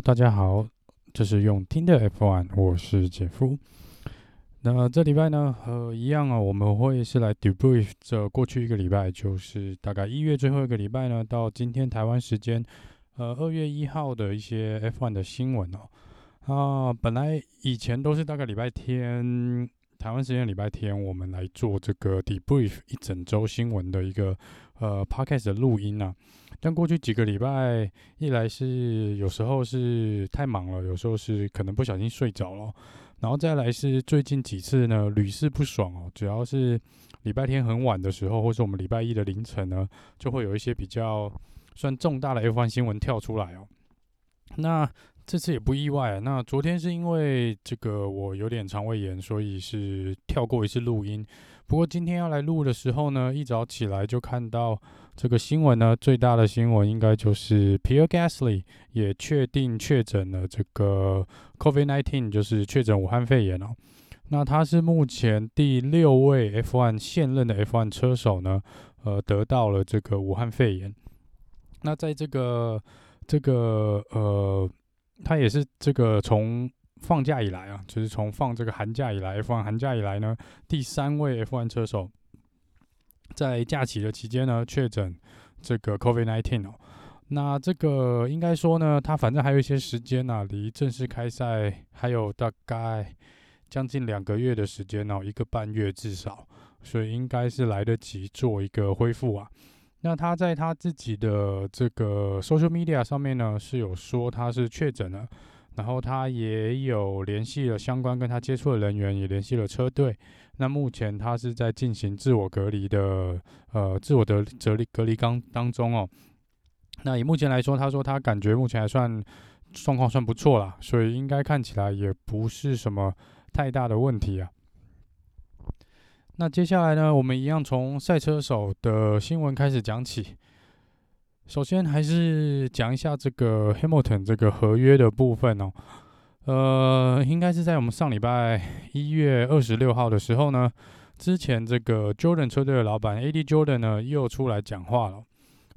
大家好，这是用听的 F1，我是杰夫。那这礼拜呢，呃，一样啊，我们会是来 debrief 这过去一个礼拜，就是大概一月最后一个礼拜呢，到今天台湾时间，呃，二月一号的一些 F1 的新闻哦。啊，本来以前都是大概礼拜天，台湾时间礼拜天，我们来做这个 debrief 一整周新闻的一个呃 podcast 的录音啊。但过去几个礼拜，一来是有时候是太忙了，有时候是可能不小心睡着了，然后再来是最近几次呢，屡试不爽哦。主要是礼拜天很晚的时候，或是我们礼拜一的凌晨呢，就会有一些比较算重大的 F1 新闻跳出来哦。那这次也不意外啊。那昨天是因为这个我有点肠胃炎，所以是跳过一次录音。不过今天要来录的时候呢，一早起来就看到这个新闻呢，最大的新闻应该就是 Pierre Gasly 也确定确诊了这个 COVID-19，就是确诊武汉肺炎哦。那他是目前第六位 F1 现任的 F1 车手呢，呃，得到了这个武汉肺炎。那在这个这个呃。他也是这个从放假以来啊，就是从放这个寒假以来，F1 寒假以来呢，第三位 F1 车手在假期的期间呢确诊这个 COVID-19 哦。那这个应该说呢，他反正还有一些时间啊，离正式开赛还有大概将近两个月的时间哦，一个半月至少，所以应该是来得及做一个恢复啊。那他在他自己的这个 social media 上面呢，是有说他是确诊了，然后他也有联系了相关跟他接触的人员，也联系了车队。那目前他是在进行自我隔离的，呃，自我的隔离隔离当当中哦。那以目前来说，他说他感觉目前还算状况算不错啦，所以应该看起来也不是什么太大的问题啊。那接下来呢，我们一样从赛车手的新闻开始讲起。首先还是讲一下这个 Hamilton 这个合约的部分哦。呃，应该是在我们上礼拜一月二十六号的时候呢，之前这个 Jordan 车队的老板 Adi Jordan 呢又出来讲话了。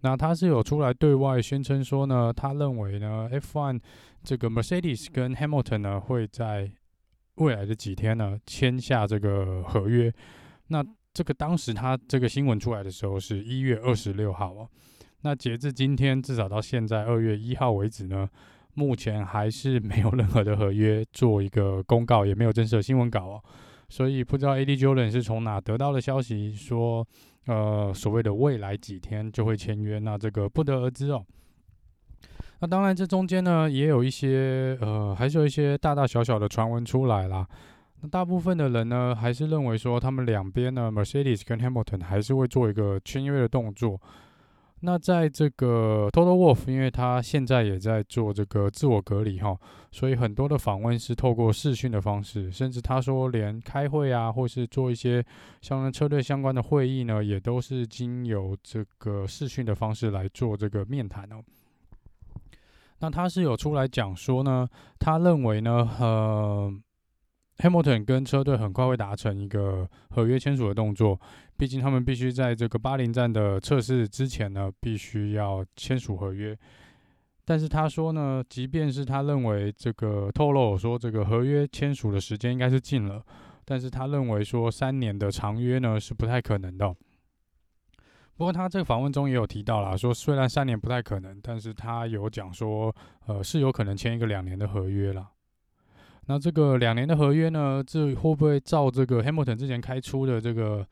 那他是有出来对外宣称说呢，他认为呢 F1 这个 Mercedes 跟 Hamilton 呢会在未来的几天呢签下这个合约。那这个当时他这个新闻出来的时候是一月二十六号哦，那截至今天至少到现在二月一号为止呢，目前还是没有任何的合约做一个公告，也没有正式的新闻稿哦，所以不知道 Eddie Jordan 是从哪得到的消息说，呃，所谓的未来几天就会签约，那这个不得而知哦。那当然这中间呢也有一些呃，还是有一些大大小小的传闻出来啦。那大部分的人呢，还是认为说他们两边呢，Mercedes 跟 Hamilton 还是会做一个签约的动作。那在这个 Toto Wolff，因为他现在也在做这个自我隔离哈，所以很多的访问是透过视讯的方式，甚至他说连开会啊，或是做一些相关车队相关的会议呢，也都是经由这个视讯的方式来做这个面谈哦。那他是有出来讲说呢，他认为呢，呃。Hamilton 跟车队很快会达成一个合约签署的动作，毕竟他们必须在这个巴林站的测试之前呢，必须要签署合约。但是他说呢，即便是他认为这个透露说这个合约签署的时间应该是近了，但是他认为说三年的长约呢是不太可能的。不过他这个访问中也有提到啦，说虽然三年不太可能，但是他有讲说，呃，是有可能签一个两年的合约啦。那这个两年的合约呢，这会不会照这个 Hamilton 之前开出的这个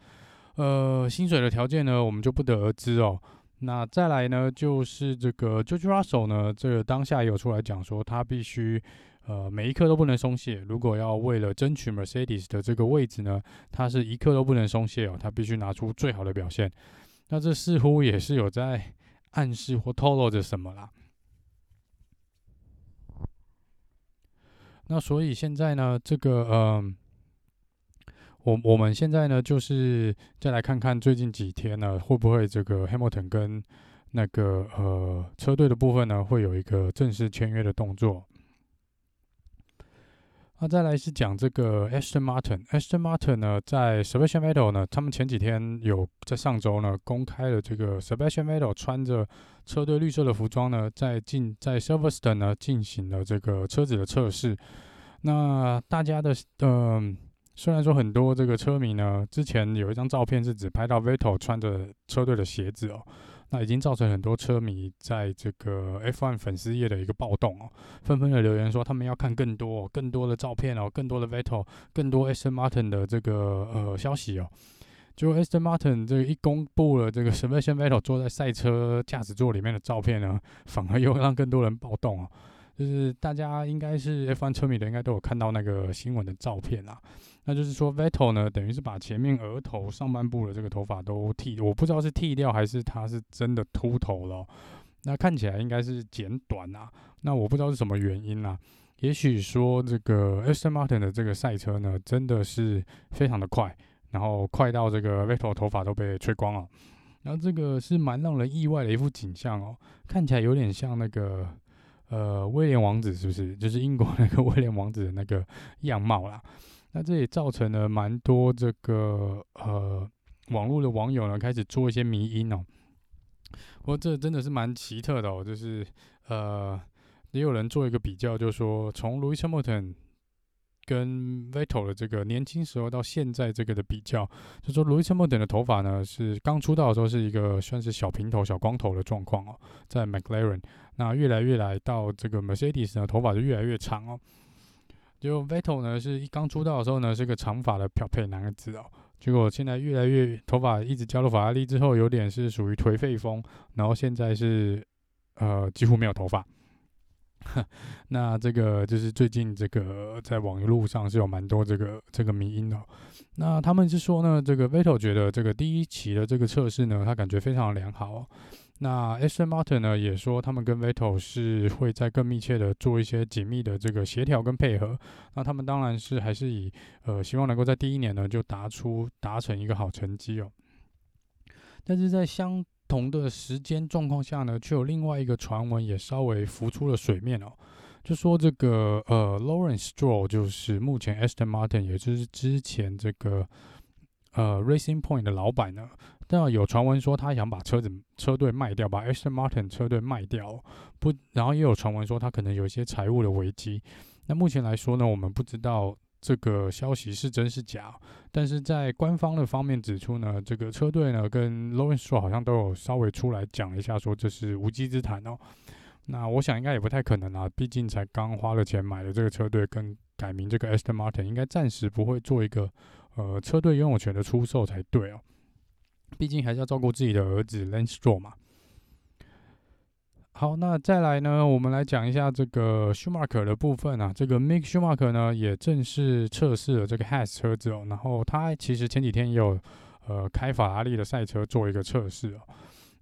呃薪水的条件呢？我们就不得而知哦。那再来呢，就是这个 George Russell 呢，这个当下也有出来讲说，他必须呃每一刻都不能松懈。如果要为了争取 Mercedes 的这个位置呢，他是一刻都不能松懈哦，他必须拿出最好的表现。那这似乎也是有在暗示或透露着什么啦。那所以现在呢，这个嗯、我我们现在呢，就是再来看看最近几天呢，会不会这个 Hamilton 跟那个呃车队的部分呢，会有一个正式签约的动作。那再来是讲这个 Aston Martin，Aston Martin 呢，在 Sebastian Vettel 呢，他们前几天有在上周呢公开了这个 Sebastian Vettel 穿着车队绿色的服装呢，在进在 Silverstone 呢进行了这个车子的测试。那大家的嗯、虽然说很多这个车迷呢，之前有一张照片是只拍到 Vettel 穿着车队的鞋子哦。那已经造成很多车迷在这个 F1 粉丝页的一个暴动哦，纷纷的留言说他们要看更多、更多的照片哦，更多的 Vettel，更多 Aston Martin 的这个呃消息哦。就 Aston Martin 这个一公布了这个 Sebastian Vettel 坐在赛车驾驶座里面的照片呢，反而又让更多人暴动哦。就是大家应该是 F1 车迷的，应该都有看到那个新闻的照片啊。那就是说，Vettel 呢，等于是把前面额头上半部的这个头发都剃，我不知道是剃掉还是他是真的秃头了。那看起来应该是剪短啊。那我不知道是什么原因啊。也许说这个 Aston Martin 的这个赛车呢，真的是非常的快，然后快到这个 Vettel 头发都被吹光了。然后这个是蛮让人意外的一幅景象哦，看起来有点像那个。呃，威廉王子是不是就是英国那个 威廉王子的那个样貌啦？那这也造成了蛮多这个呃网络的网友呢开始做一些迷因哦。不过这真的是蛮奇特的哦，就是呃也有人做一个比较，就是说从 Louis Hamilton 跟 Vettel 的这个年轻时候到现在这个的比较，就说 Louis Hamilton 的头发呢是刚出道的时候是一个算是小平头、小光头的状况哦，在 McLaren。那越来越来到这个 Mercedes 呢，头发就越来越长哦。就 Vettel 呢，是一刚出道的时候呢，是个长发的漂配男子哦。结果现在越来越头发一直加入法拉利之后，有点是属于颓废风，然后现在是呃几乎没有头发。那这个就是最近这个在网络上是有蛮多这个这个迷因的。那他们是说呢，这个 Vettel 觉得这个第一期的这个测试呢，他感觉非常良好哦。那 Aston Martin 呢也说，他们跟 Vettel 是会在更密切的做一些紧密的这个协调跟配合。那他们当然是还是以呃希望能够在第一年呢就达出达成一个好成绩哦。但是在相同的时间状况下呢，却有另外一个传闻也稍微浮出了水面哦，就说这个呃 Lawrence Stroll 就是目前 Aston Martin 也就是之前这个呃 Racing Point 的老板呢。但有传闻说他想把车子车队卖掉，把 Aston Martin 车队卖掉，不，然后也有传闻说他可能有一些财务的危机。那目前来说呢，我们不知道这个消息是真是假。但是在官方的方面指出呢，这个车队呢跟 Lawrence 好像都有稍微出来讲一下，说这是无稽之谈哦。那我想应该也不太可能啊，毕竟才刚花了钱买了这个车队，跟改名这个 Aston Martin，应该暂时不会做一个呃车队拥有权的出售才对哦。毕竟还是要照顾自己的儿子 Lance Stroll 嘛。好，那再来呢，我们来讲一下这个 Schumacher 的部分啊。这个 Mick Schumacher 呢，也正式测试了这个 Has 车子哦。然后他其实前几天也有呃开法拉利的赛车做一个测试哦。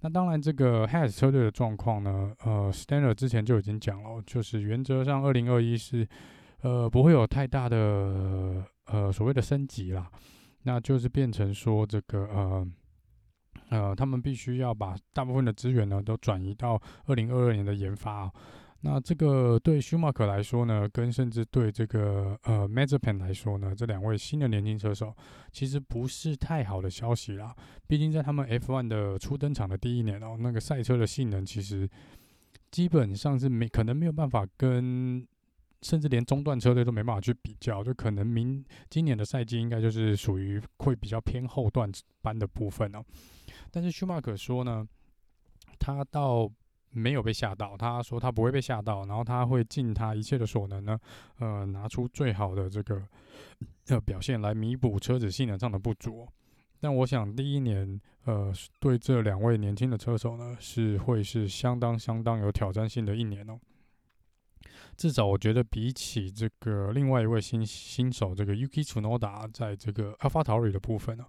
那当然，这个 Has 车队的状况呢，呃，Steiner 之前就已经讲了，就是原则上二零二一是呃不会有太大的呃所谓的升级啦。那就是变成说这个呃。呃，他们必须要把大部分的资源呢都转移到二零二二年的研发哦。那这个对舒马克来说呢，跟甚至对这个呃 Mazepin 来说呢，这两位新的年轻车手其实不是太好的消息啦。毕竟在他们 F1 的初登场的第一年哦，那个赛车的性能其实基本上是没可能没有办法跟，甚至连中段车队都没办法去比较。就可能明今年的赛季应该就是属于会比较偏后段班的部分哦。但是舒马克说呢，他倒没有被吓到。他说他不会被吓到，然后他会尽他一切的所能呢，呃，拿出最好的这个呃表现来弥补车子性能上的不足。但我想第一年，呃，对这两位年轻的车手呢，是会是相当相当有挑战性的一年哦。至少我觉得比起这个另外一位新新手这个 Yuki Tsunoda 在这个 AlphaTauri 的部分呢。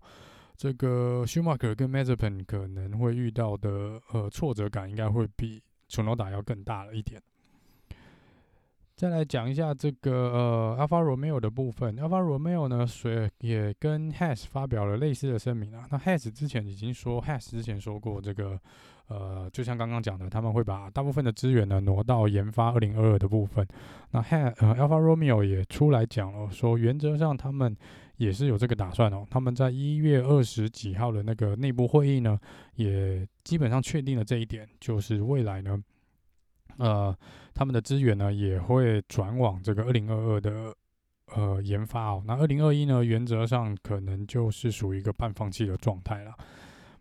这个 sumac 跟 Mazepin 可能会遇到的呃挫折感，应该会比楚诺达要更大了一点。再来讲一下这个呃，Alfa Romeo 的部分。Alfa Romeo 呢，随也跟 Has 发表了类似的声明啊。那 Has 之前已经说，Has 之前说过这个，呃，就像刚刚讲的，他们会把大部分的资源呢挪到研发二零二二的部分。那 Haas 呃，Alfa Romeo 也出来讲了，说原则上他们也是有这个打算哦。他们在一月二十几号的那个内部会议呢，也基本上确定了这一点，就是未来呢。呃，他们的资源呢也会转往这个二零二二的呃研发哦。那二零二一呢，原则上可能就是属于一个半放弃的状态了。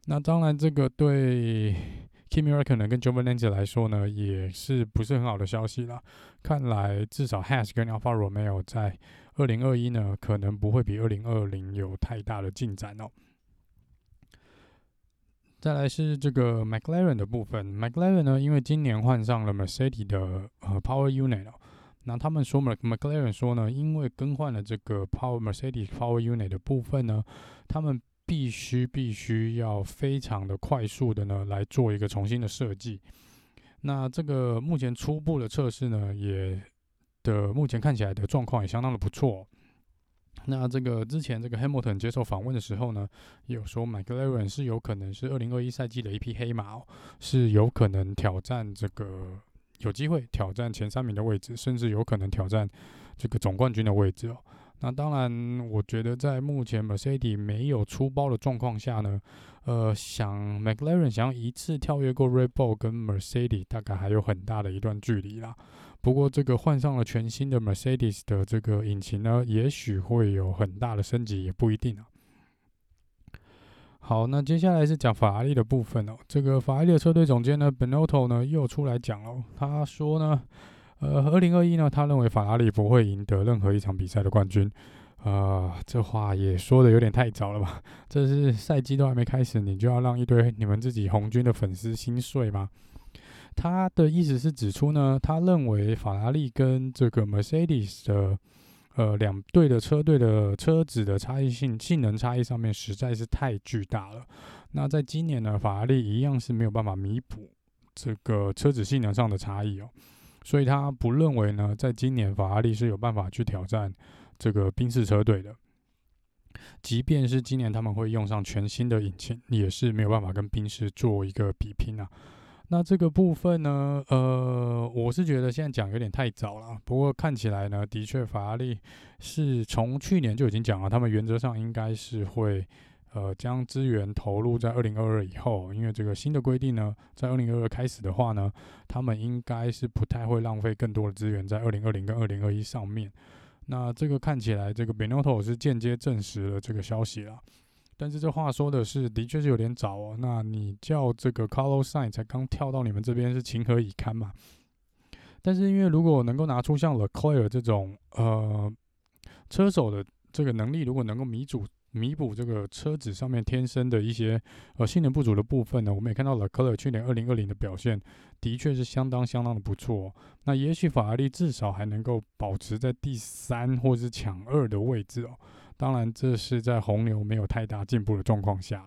那当然，这个对 Kimi Räikkönen 跟 Giovinazzi 来说呢，也是不是很好的消息了。看来至少 Haas 跟 Alfa Romeo 在二零二一呢，可能不会比二零二零有太大的进展哦。再来是这个 McLaren 的部分，McLaren 呢，因为今年换上了 Mercedes 的呃 Power Unit 哦，那他们说 McLaren 说呢，因为更换了这个 Power Mercedes Power Unit 的部分呢，他们必须必须要非常的快速的呢来做一个重新的设计。那这个目前初步的测试呢，也的目前看起来的状况也相当的不错。那这个之前这个 Hamilton 接受访问的时候呢，有说 McLaren 是有可能是二零二一赛季的一匹黑马哦，是有可能挑战这个有机会挑战前三名的位置，甚至有可能挑战这个总冠军的位置哦。那当然，我觉得在目前 Mercedes 没有出包的状况下呢，呃，想 McLaren 想要一次跳跃过 Red Bull 跟 Mercedes，大概还有很大的一段距离啦。不过，这个换上了全新的 Mercedes 的这个引擎呢，也许会有很大的升级，也不一定啊。好，那接下来是讲法拉利的部分哦。这个法拉利的车队总监呢，Benotto 呢又出来讲哦，他说呢，呃，二零二一呢，他认为法拉利不会赢得任何一场比赛的冠军。呃，这话也说的有点太早了吧？这是赛季都还没开始，你就要让一堆你们自己红军的粉丝心碎吗？他的意思是指出呢，他认为法拉利跟这个 Mercedes 的呃两队的车队的车子的差异性性能差异上面实在是太巨大了。那在今年呢，法拉利一样是没有办法弥补这个车子性能上的差异哦，所以他不认为呢，在今年法拉利是有办法去挑战这个宾士车队的。即便是今年他们会用上全新的引擎，也是没有办法跟宾士做一个比拼啊。那这个部分呢，呃，我是觉得现在讲有点太早了。不过看起来呢，的确法拉利是从去年就已经讲了，他们原则上应该是会呃将资源投入在二零二二以后，因为这个新的规定呢，在二零二二开始的话呢，他们应该是不太会浪费更多的资源在二零二零跟二零二一上面。那这个看起来，这个 Benotto 是间接证实了这个消息了。但是这话说的是，的确是有点早哦。那你叫这个 Carlos Sainz 才刚跳到你们这边，是情何以堪嘛？但是因为如果能够拿出像 l e c l e r 这种呃车手的这个能力，如果能够弥补弥补这个车子上面天生的一些呃性能不足的部分呢，我们也看到了科勒去年二零二零的表现的确是相当相当的不错。那也许法拉利至少还能够保持在第三或是抢二的位置哦。当然，这是在红牛没有太大进步的状况下。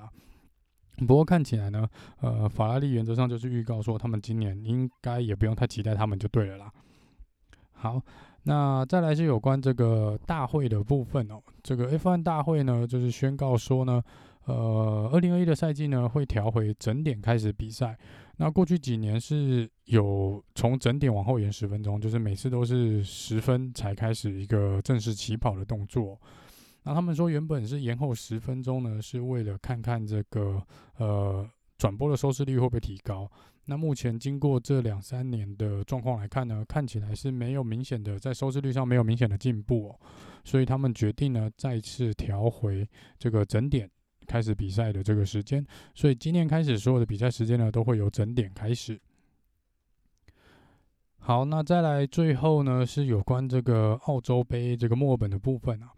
不过看起来呢，呃，法拉利原则上就是预告说，他们今年应该也不用太期待他们就对了啦。好，那再来是有关这个大会的部分哦。这个 F1 大会呢，就是宣告说呢，呃，二零二一的赛季呢会调回整点开始比赛。那过去几年是有从整点往后延十分钟，就是每次都是十分才开始一个正式起跑的动作。那他们说，原本是延后十分钟呢，是为了看看这个呃转播的收视率会不会提高。那目前经过这两三年的状况来看呢，看起来是没有明显的在收视率上没有明显的进步哦，所以他们决定呢再次调回这个整点开始比赛的这个时间。所以今年开始所有的比赛时间呢都会由整点开始。好，那再来最后呢是有关这个澳洲杯这个墨尔本的部分啊。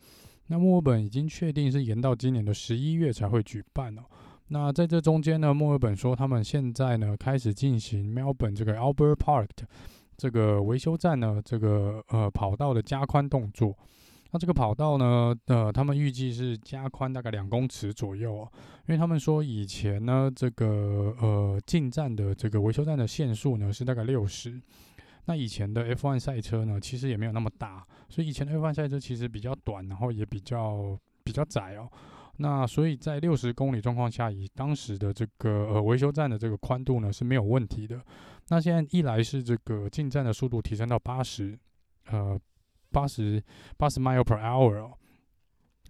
那墨尔本已经确定是延到今年的十一月才会举办哦。那在这中间呢，墨尔本说他们现在呢开始进行 Melbourne 这个 Albert Park 这个维修站呢这个呃跑道的加宽动作。那这个跑道呢，呃，他们预计是加宽大概两公尺左右哦。因为他们说以前呢这个呃进站的这个维修站的限速呢是大概六十。那以前的 F1 赛车呢，其实也没有那么大，所以以前的 F1 赛车其实比较短，然后也比较比较窄哦。那所以在六十公里状况下，以当时的这个呃维修站的这个宽度呢是没有问题的。那现在一来是这个进站的速度提升到八十，呃，八十八十 mile per hour。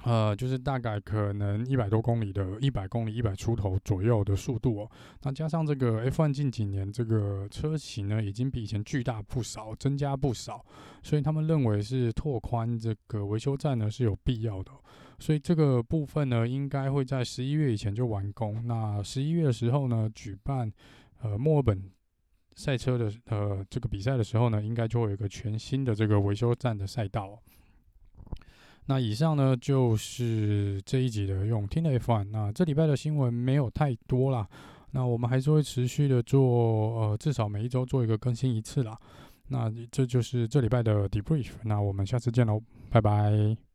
呃，就是大概可能一百多公里的，一百公里一百出头左右的速度哦。那加上这个 F1 近几年这个车型呢，已经比以前巨大不少，增加不少，所以他们认为是拓宽这个维修站呢是有必要的。所以这个部分呢，应该会在十一月以前就完工。那十一月的时候呢，举办呃墨尔本赛车的呃这个比赛的时候呢，应该就会有一个全新的这个维修站的赛道。那以上呢，就是这一集的用听的 F1。那这礼拜的新闻没有太多啦，那我们还是会持续的做，呃，至少每一周做一个更新一次啦。那这就是这礼拜的 Debrief。那我们下次见喽，拜拜。